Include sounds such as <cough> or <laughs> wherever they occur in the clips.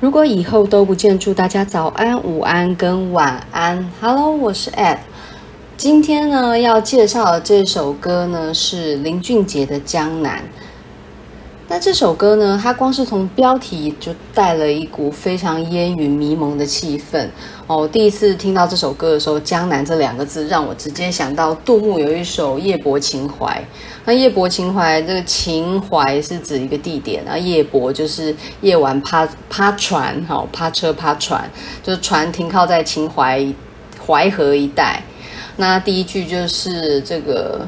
如果以后都不见，祝大家早安、午安跟晚安。Hello，我是 Ed。今天呢要介绍的这首歌呢是林俊杰的《江南》。那这首歌呢，它光是从标题就带了一股非常烟雨迷蒙的气氛哦。第一次听到这首歌的时候，“江南”这两个字让我直接想到杜牧有一首《夜泊秦淮》。那《夜泊秦淮》这个“秦淮”是指一个地点，然后“夜泊”就是夜晚趴趴船，哈，趴车趴船，就是船停靠在秦淮淮河一带。那第一句就是这个。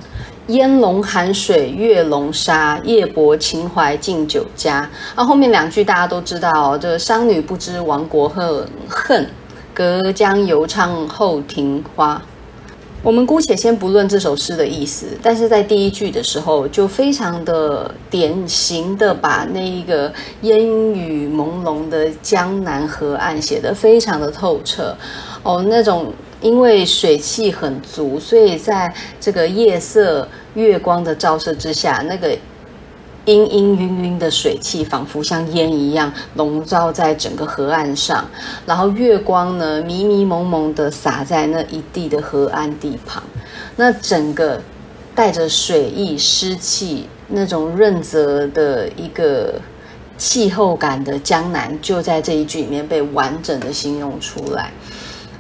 烟笼寒水月笼沙，夜泊秦淮近酒家。那、后面两句大家都知道哦，这个商女不知亡国恨，恨隔江犹唱后庭花。我们姑且先不论这首诗的意思，但是在第一句的时候，就非常的典型的把那一个烟雨朦胧的江南河岸写得非常的透彻哦，那种。因为水汽很足，所以在这个夜色、月光的照射之下，那个氤氤氳氳的水汽仿佛像烟一样笼罩在整个河岸上，然后月光呢迷迷蒙蒙的洒在那一地的河岸地旁，那整个带着水意、湿气、那种润泽的一个气候感的江南，就在这一句里面被完整的形容出来。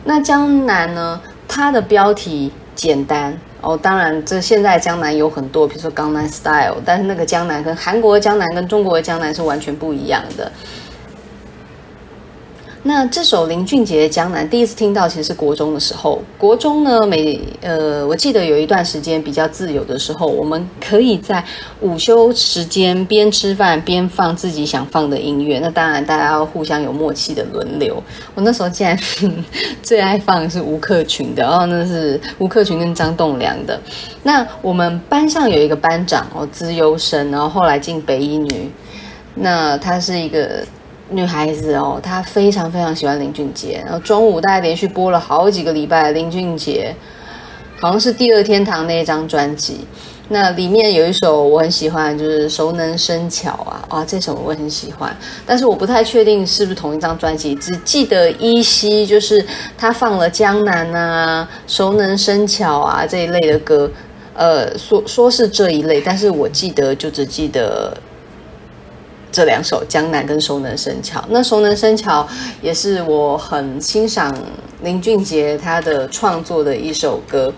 那江南呢？它的标题简单哦，当然这现在江南有很多，比如说《江南 Style》，但是那个江南跟韩国的江南跟中国的江南是完全不一样的。那这首林俊杰的《江南》第一次听到，其实是国中的时候。国中呢，每呃，我记得有一段时间比较自由的时候，我们可以在午休时间边吃饭边放自己想放的音乐。那当然，大家要互相有默契的轮流。我那时候竟然最爱放的是吴克群的，哦，那是吴克群跟张栋梁的。那我们班上有一个班长哦，资优生，然后后来进北一女，那他是一个。女孩子哦，她非常非常喜欢林俊杰，然后中午大概连续播了好几个礼拜林俊杰，好像是《第二天堂》那一张专辑，那里面有一首我很喜欢，就是《熟能生巧》啊，哇，这首我很喜欢，但是我不太确定是不是同一张专辑，只记得依稀就是他放了《江南》啊，《熟能生巧》啊这一类的歌，呃，说说是这一类，但是我记得就只记得。这两首《江南》跟《熟能生巧》，那《熟能生巧》也是我很欣赏林俊杰他的创作的一首歌。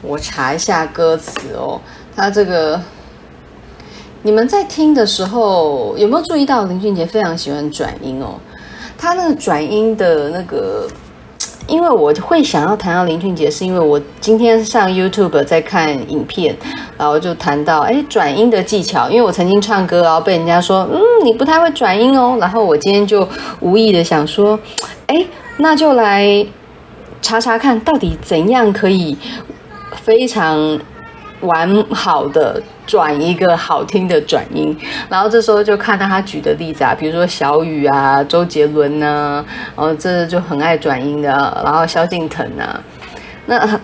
我查一下歌词哦，他这个你们在听的时候有没有注意到林俊杰非常喜欢转音哦？他那个转音的那个。因为我会想要谈到林俊杰，是因为我今天上 YouTube 在看影片，然后就谈到哎转音的技巧。因为我曾经唱歌，然后被人家说嗯你不太会转音哦，然后我今天就无意的想说，哎那就来查查看到底怎样可以非常完好的。转一个好听的转音，然后这时候就看到他举的例子啊，比如说小雨啊、周杰伦呢、啊，然后这就很爱转音的，然后萧敬腾啊，那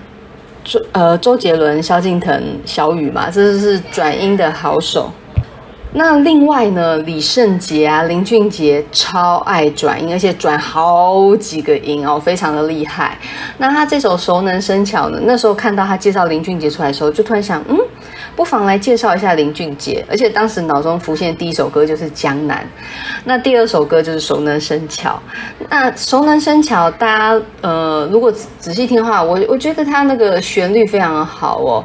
周呃周杰伦、萧敬腾、小雨嘛，这是转音的好手。那另外呢，李圣杰啊、林俊杰超爱转音，而且转好几个音哦，非常的厉害。那他这首熟能生巧呢，那时候看到他介绍林俊杰出来的时候，就突然想，嗯，不妨来介绍一下林俊杰。而且当时脑中浮现第一首歌就是《江南》，那第二首歌就是《熟能生巧》。那《熟能生巧》，大家呃，如果仔细听的话，我我觉得他那个旋律非常好哦。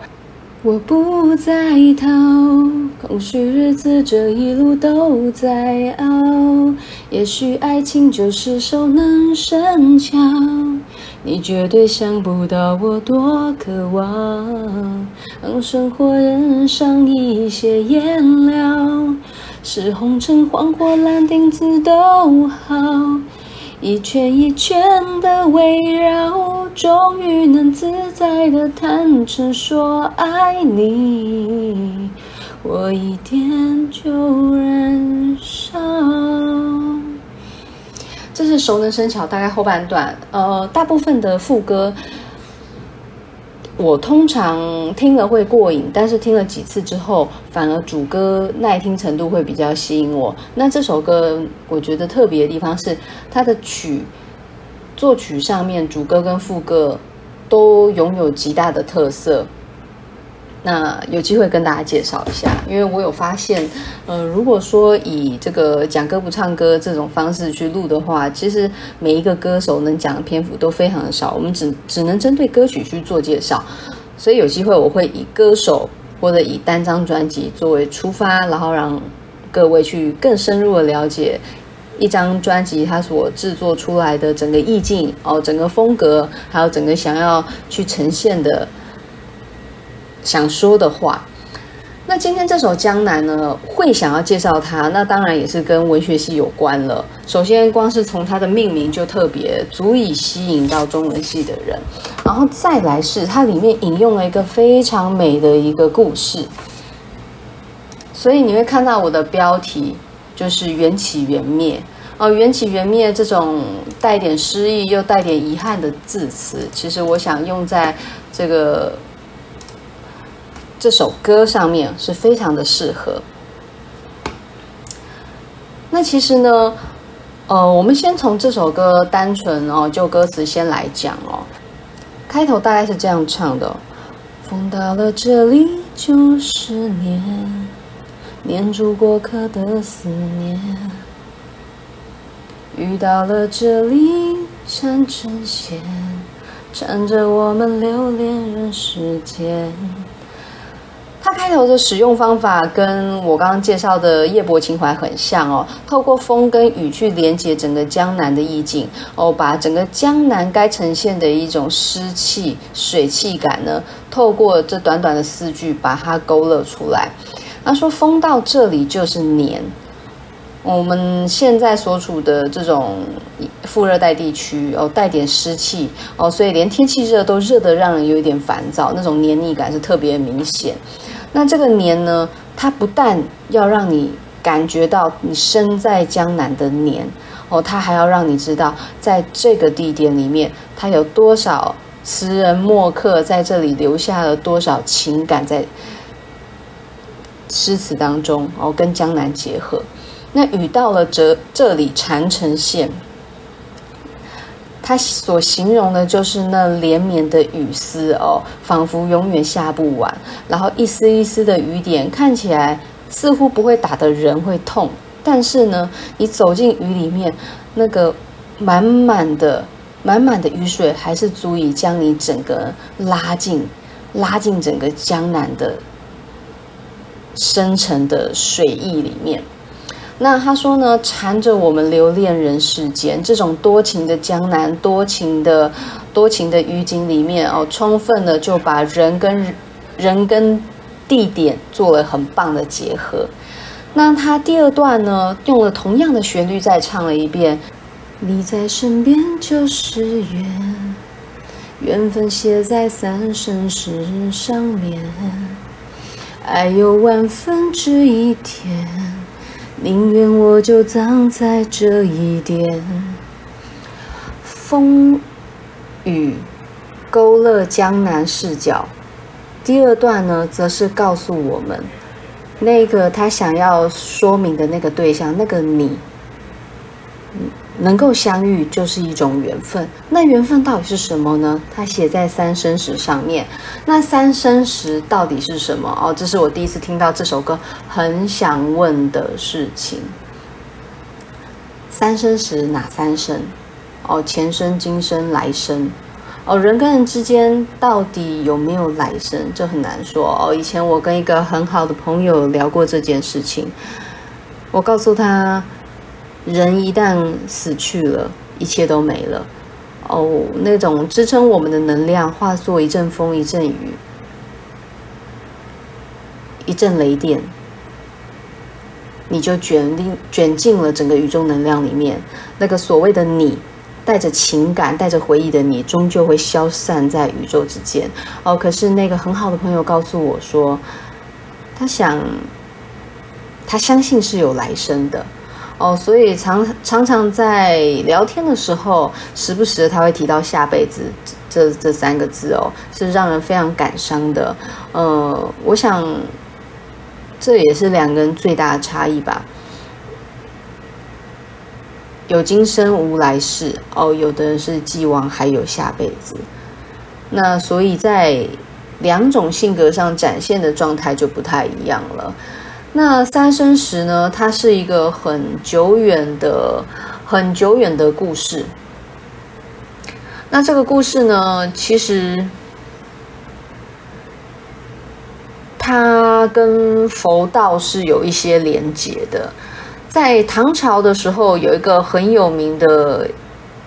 我不再逃，空虚日子这一路都在熬。也许爱情就是熟能生巧，你绝对想不到我多渴望，让生活染上一些颜料，是红橙黄或蓝靛紫都好。一圈一圈的围绕，终于能自在的坦诚说爱你，我一点就燃烧。这是熟能生巧，大概后半段，呃，大部分的副歌我通常听了会过瘾，但是听了几次之后，反而主歌耐听程度会比较吸引我。那这首歌我觉得特别的地方是它的曲作曲上面，主歌跟副歌都拥有极大的特色。那有机会跟大家介绍一下，因为我有发现，嗯、如果说以这个讲歌不唱歌这种方式去录的话，其实每一个歌手能讲的篇幅都非常的少，我们只只能针对歌曲去做介绍。所以有机会我会以歌手或者以单张专辑作为出发，然后让各位去更深入的了解一张专辑它所制作出来的整个意境哦，整个风格，还有整个想要去呈现的。想说的话，那今天这首《江南》呢，会想要介绍它，那当然也是跟文学系有关了。首先，光是从它的命名就特别足以吸引到中文系的人，然后再来是它里面引用了一个非常美的一个故事，所以你会看到我的标题就是“缘起缘灭”哦，“缘起缘灭”这种带点诗意又带点遗憾的字词，其实我想用在这个。这首歌上面是非常的适合。那其实呢，呃，我们先从这首歌单纯哦，就歌词先来讲哦。开头大概是这样唱的：风到了这里就是念，念住过客的思念。雨到了这里缠成线，缠着我们留恋人世间。开头的使用方法跟我刚刚介绍的夜泊情怀很像哦，透过风跟雨去连接整个江南的意境哦，把整个江南该呈现的一种湿气、水气感呢，透过这短短的四句把它勾勒出来。他说：“风到这里就是黏。”我们现在所处的这种副热带地区哦，带点湿气哦，所以连天气热都热得让人有一点烦躁，那种黏腻感是特别明显。那这个年呢，它不但要让你感觉到你身在江南的年哦，它还要让你知道，在这个地点里面，它有多少词人墨客在这里留下了多少情感在诗词当中哦，跟江南结合。那雨到了这这里缠成线。他所形容的就是那连绵的雨丝哦，仿佛永远下不完。然后一丝一丝的雨点看起来似乎不会打的人会痛，但是呢，你走进雨里面，那个满满的满满的雨水还是足以将你整个拉进拉进整个江南的深沉的水意里面。那他说呢，缠着我们留恋人世间，这种多情的江南，多情的多情的雨景里面哦，充分的就把人跟人跟地点做了很棒的结合。那他第二段呢，用了同样的旋律再唱了一遍，你在身边就是缘，缘分写在三生石上面，爱有万分之一甜。宁愿我就葬在这一点。风雨勾勒江南视角。第二段呢，则是告诉我们，那个他想要说明的那个对象，那个你。能够相遇就是一种缘分，那缘分到底是什么呢？它写在三生石上面。那三生石到底是什么？哦，这是我第一次听到这首歌，很想问的事情。三生石哪三生？哦，前生、今生、来生。哦，人跟人之间到底有没有来生？这很难说。哦，以前我跟一个很好的朋友聊过这件事情，我告诉他。人一旦死去了，一切都没了。哦，那种支撑我们的能量化作一阵风、一阵雨、一阵雷电，你就卷进卷进了整个宇宙能量里面。那个所谓的你，带着情感、带着回忆的你，终究会消散在宇宙之间。哦，可是那个很好的朋友告诉我说，他想，他相信是有来生的。哦，所以常常常在聊天的时候，时不时他会提到下辈子这这三个字哦，是让人非常感伤的。呃，我想这也是两个人最大的差异吧。有今生无来世哦，有的人是既往还有下辈子。那所以在两种性格上展现的状态就不太一样了。那三生石呢？它是一个很久远的、很久远的故事。那这个故事呢，其实它跟佛道是有一些连结的。在唐朝的时候，有一个很有名的，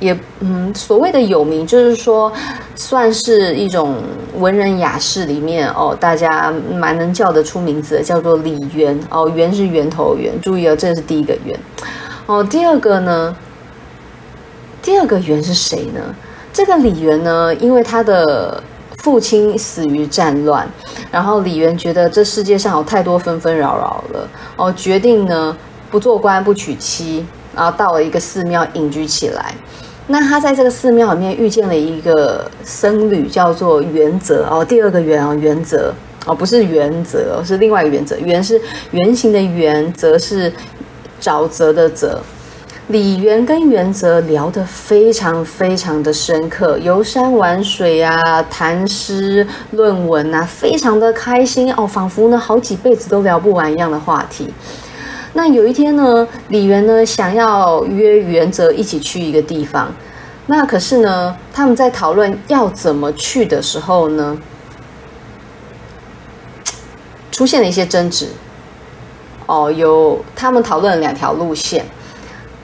也嗯，所谓的有名，就是说算是一种文人雅士里面哦，大家蛮能叫得出名字的，叫做李渊哦，源是源头源，注意哦，这是第一个源哦。第二个呢，第二个源是谁呢？这个李渊呢，因为他的父亲死于战乱，然后李渊觉得这世界上有太多纷纷扰扰了，哦，决定呢不做官不娶妻，然后到了一个寺庙隐居起来。那他在这个寺庙里面遇见了一个僧侣，叫做原则哦，第二个原哦，原则哦，不是原则，是另外一个原则，原是圆形的圆，则是沼泽的泽。李渊跟原则聊得非常非常的深刻，游山玩水啊，谈诗论文啊，非常的开心哦，仿佛呢好几辈子都聊不完一样的话题。那有一天呢，李渊呢想要约袁泽一起去一个地方，那可是呢，他们在讨论要怎么去的时候呢，出现了一些争执。哦，有他们讨论了两条路线。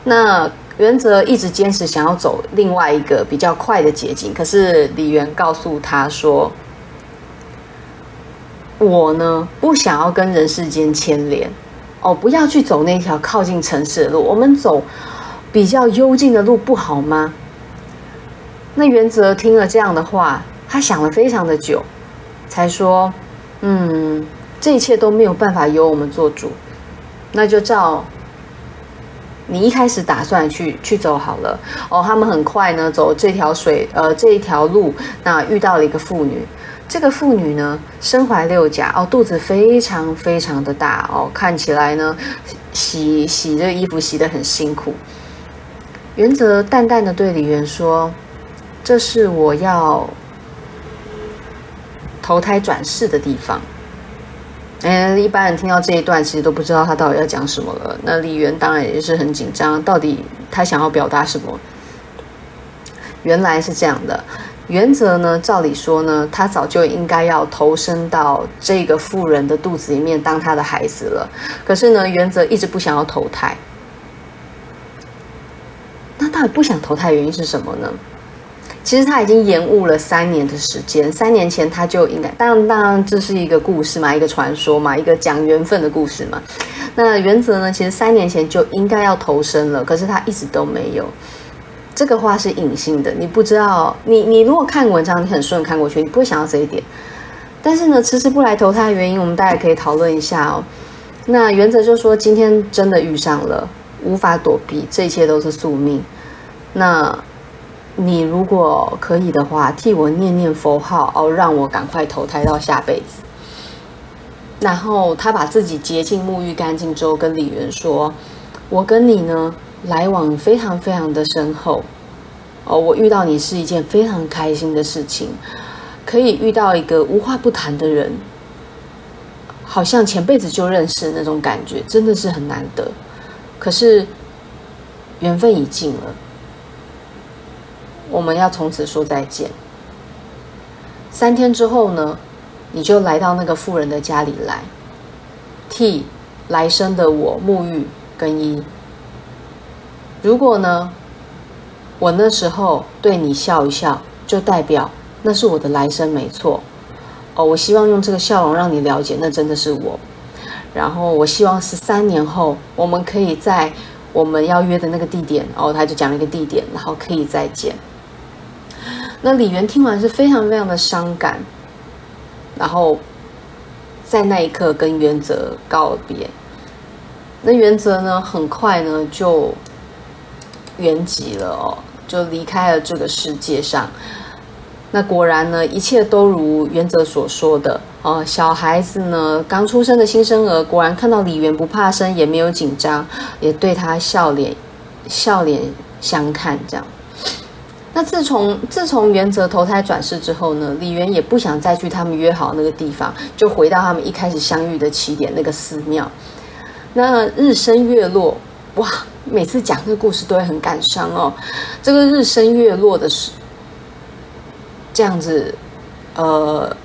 那元泽一直坚持想要走另外一个比较快的捷径，可是李渊告诉他说：“我呢不想要跟人世间牵连，哦，不要去走那条靠近城市的路，我们走比较幽静的路不好吗？”那元则听了这样的话，他想了非常的久，才说：“嗯，这一切都没有办法由我们做主，那就照。”你一开始打算去去走好了哦，他们很快呢走这条水呃这一条路，那遇到了一个妇女，这个妇女呢身怀六甲哦，肚子非常非常的大哦，看起来呢洗洗这个衣服洗得很辛苦。元泽淡淡的对李渊说：“这是我要投胎转世的地方。”哎，一般人听到这一段，其实都不知道他到底要讲什么了。那李渊当然也是很紧张，到底他想要表达什么？原来是这样的，原则呢，照理说呢，他早就应该要投生到这个妇人的肚子里面当他的孩子了。可是呢，原则一直不想要投胎。那到底不想投胎原因是什么呢？其实他已经延误了三年的时间，三年前他就应该，当然当然这是一个故事嘛，一个传说嘛，一个讲缘分的故事嘛。那原则呢，其实三年前就应该要投生了，可是他一直都没有。这个话是隐性的，你不知道，你你如果看文章，你很顺看过去，你不会想到这一点。但是呢，迟迟不来投胎的原因，我们大家可以讨论一下哦。那原则就是说，今天真的遇上了，无法躲避，这一切都是宿命。那。你如果可以的话，替我念念佛号哦，让我赶快投胎到下辈子。然后他把自己洁净沐浴干净之后，跟李渊说：“我跟你呢来往非常非常的深厚哦，我遇到你是一件非常开心的事情，可以遇到一个无话不谈的人，好像前辈子就认识那种感觉，真的是很难得。可是缘分已尽了。”我们要从此说再见。三天之后呢，你就来到那个富人的家里来，替来生的我沐浴更衣。如果呢，我那时候对你笑一笑，就代表那是我的来生没错。哦，我希望用这个笑容让你了解，那真的是我。然后我希望十三年后，我们可以在我们要约的那个地点，哦，他就讲了一个地点，然后可以再见。那李渊听完是非常非常的伤感，然后在那一刻跟元泽告别。那元泽呢，很快呢就圆寂了哦，就离开了这个世界上。那果然呢，一切都如原则所说的哦。小孩子呢，刚出生的新生儿，果然看到李园不怕生，也没有紧张，也对他笑脸笑脸相看。这样，那自从自从原则投胎转世之后呢，李园也不想再去他们约好那个地方，就回到他们一开始相遇的起点那个寺庙。那日升月落，哇，每次讲这个故事都会很感伤哦。这个日升月落的时。这样子，呃，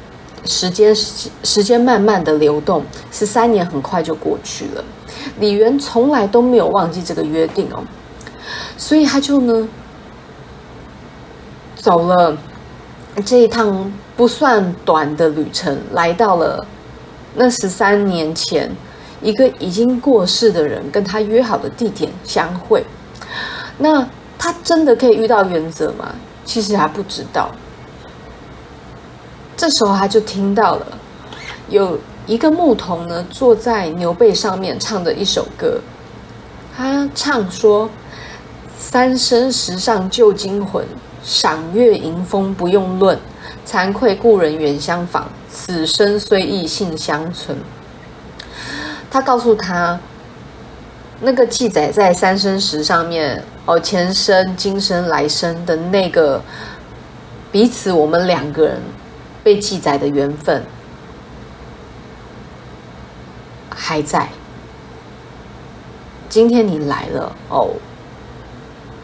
时间时间慢慢的流动，十三年很快就过去了。李园从来都没有忘记这个约定哦，所以他就呢，走了这一趟不算短的旅程，来到了那十三年前一个已经过世的人跟他约好的地点相会。那他真的可以遇到原则吗？其实还不知道。这时候他就听到了，有一个牧童呢坐在牛背上面唱的一首歌，他唱说：“三生石上旧精魂，赏月迎风不用论，惭愧故人远相访，此生虽异性相存。”他告诉他，那个记载在三生石上面哦，前生、今生、来生的那个彼此，我们两个人。被记载的缘分还在。今天你来了哦，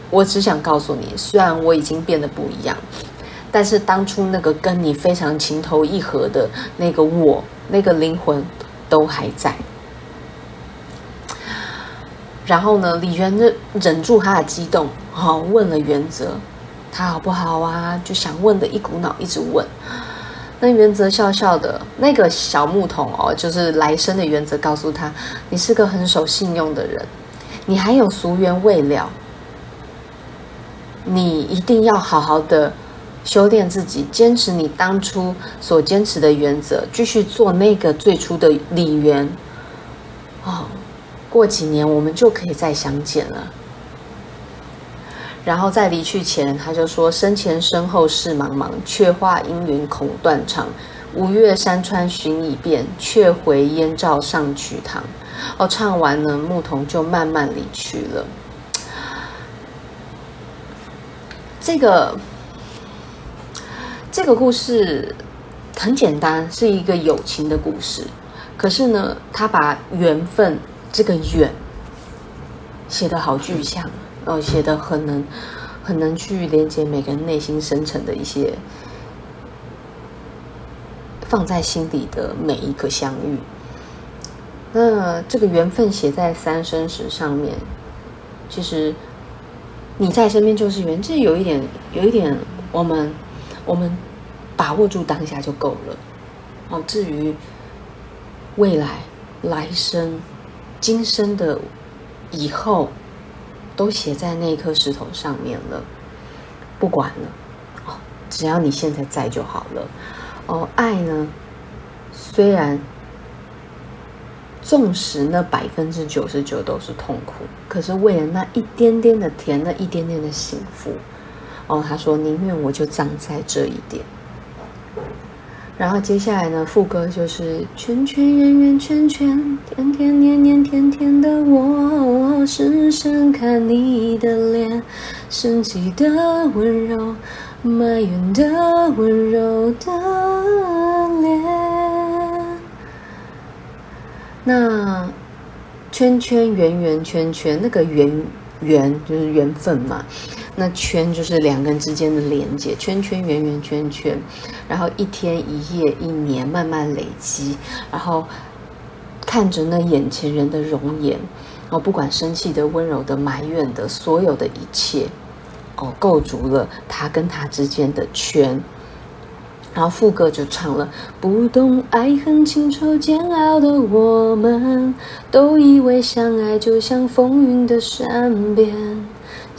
我只想告诉你，虽然我已经变得不一样，但是当初那个跟你非常情投意合的那个我，那个灵魂都还在。然后呢，李元忍忍住他的激动，好、哦、问了原则，他好不好啊？就想问的一股脑一直问。那原则笑笑的，那个小牧童哦，就是来生的原则，告诉他：“你是个很守信用的人，你还有俗缘未了，你一定要好好的修炼自己，坚持你当初所坚持的原则，继续做那个最初的李元。哦，过几年我们就可以再相见了。”然后在离去前，他就说：“身前身后事茫茫，却话阴云恐断肠。五岳山川寻已遍，却回燕赵上瞿塘。”哦，唱完呢，牧童就慢慢离去了。这个这个故事很简单，是一个友情的故事。可是呢，他把缘分这个远写的好具象。哦，写的很能，很能去连接每个人内心深层的一些放在心底的每一个相遇。那这个缘分写在三生石上面，其实你在身边就是缘，这有一点，有一点，我们我们把握住当下就够了。哦，至于未来、来生、今生的以后。都写在那颗石头上面了，不管了，哦，只要你现在在就好了。哦，爱呢，虽然纵使那百分之九十九都是痛苦，可是为了那一点点的甜，那一点点的幸福，哦，他说宁愿我就葬在这一点。然后接下来呢，副歌就是圈圈圆圆圈圈，天天年年天天的我，深深看你的脸，生气的温柔，埋怨的温柔的脸。那圈圈圆圆圈圈，那个圆圆就是缘分嘛。那圈就是两个人之间的连接，圈圈圆圆圈圈，然后一天一夜一年慢慢累积，然后看着那眼前人的容颜，然后，不管生气的、温柔的、埋怨的，所有的一切，哦，构筑了他跟他之间的圈。然后副歌就唱了：不懂爱恨情愁煎熬的我们，都以为相爱就像风云的善变。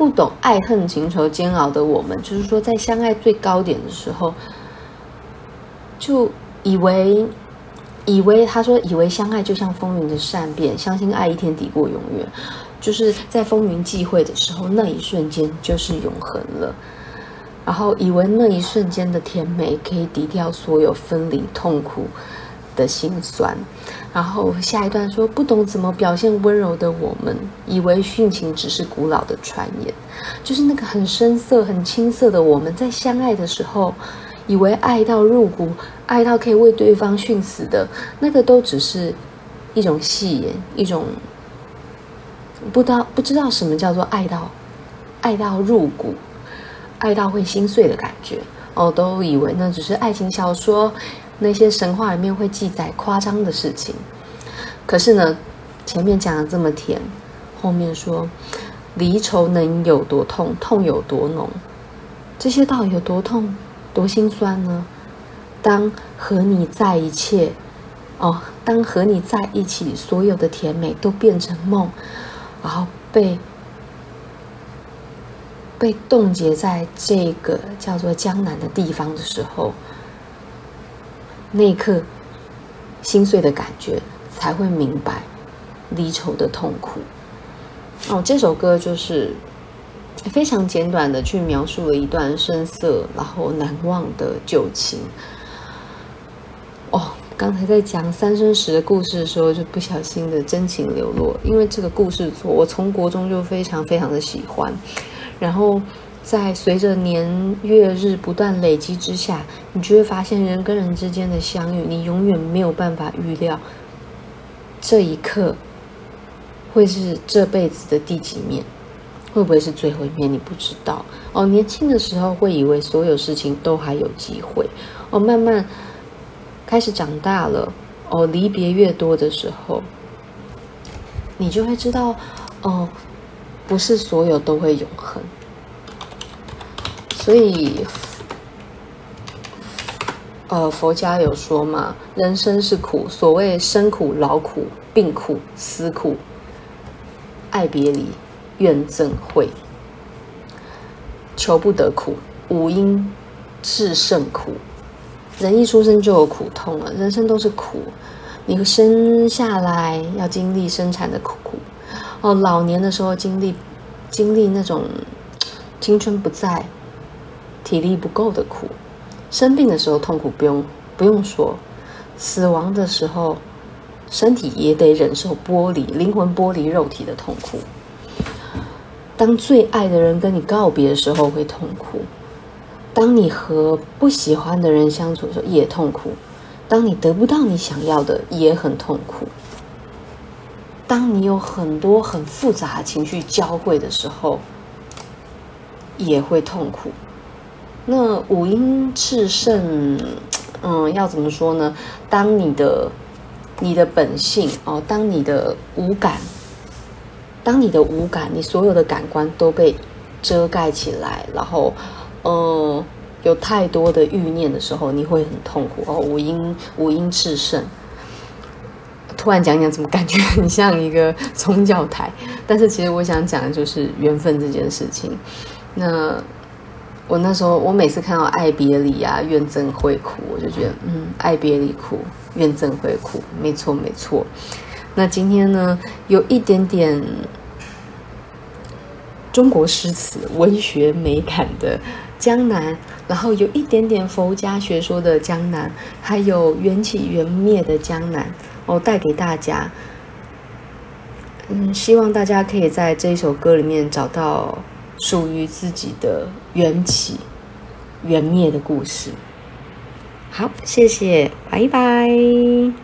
不懂爱恨情仇煎熬的我们，就是说，在相爱最高点的时候，就以为。以为他说，以为相爱就像风云的善变，相信爱一天抵过永远，就是在风云际会的时候，那一瞬间就是永恒了。然后以为那一瞬间的甜美可以抵掉所有分离痛苦的心酸。然后下一段说，不懂怎么表现温柔的我们，以为殉情只是古老的传言，就是那个很深色、很青涩的我们在相爱的时候。以为爱到入骨，爱到可以为对方殉死的那个，都只是一种戏言，一种不知道不知道什么叫做爱到爱到入骨，爱到会心碎的感觉哦，都以为那只是爱情小说那些神话里面会记载夸张的事情。可是呢，前面讲的这么甜，后面说离愁能有多痛，痛有多浓，这些到底有多痛？多心酸呢？当和你在一起，哦，当和你在一起，所有的甜美都变成梦，然后被被冻结在这个叫做江南的地方的时候，那一刻心碎的感觉才会明白离愁的痛苦。哦，这首歌就是。非常简短的去描述了一段深色然后难忘的旧情。哦，刚才在讲三生石的故事的时候，就不小心的真情流露，因为这个故事我从国中就非常非常的喜欢。然后在随着年月日不断累积之下，你就会发现人跟人之间的相遇，你永远没有办法预料这一刻会是这辈子的第几面。会不会是最后一面？你不知道哦。年轻的时候会以为所有事情都还有机会哦。慢慢开始长大了哦，离别越多的时候，你就会知道哦，不是所有都会永恒。所以，呃，佛家有说嘛，人生是苦，所谓生苦、劳苦、病苦、死苦、爱别离。怨憎会，求不得苦，五阴炽盛苦。人一出生就有苦痛了，人生都是苦。你生下来要经历生产的苦苦，哦，老年的时候经历经历那种青春不在、体力不够的苦，生病的时候痛苦不用不用说，死亡的时候身体也得忍受剥离灵魂剥离肉体的痛苦。当最爱的人跟你告别的时候会痛苦，当你和不喜欢的人相处的时候也痛苦，当你得不到你想要的也很痛苦，当你有很多很复杂情绪交汇的时候也会痛苦。那五阴炽盛，嗯，要怎么说呢？当你的你的本性哦，当你的五感。当你的五感，你所有的感官都被遮盖起来，然后，嗯，有太多的欲念的时候，你会很痛苦哦。五阴五阴炽盛，突然讲讲，怎么感觉 <laughs> 很像一个宗教台？但是其实我想讲的就是缘分这件事情。那我那时候，我每次看到爱别离啊、怨憎会苦，我就觉得，嗯，爱别离苦，怨憎会苦，没错没错。那今天呢，有一点点中国诗词文学美感的江南，然后有一点点佛家学说的江南，还有缘起缘灭的江南，我带给大家。嗯，希望大家可以在这一首歌里面找到属于自己的缘起缘灭的故事。好，谢谢，拜拜。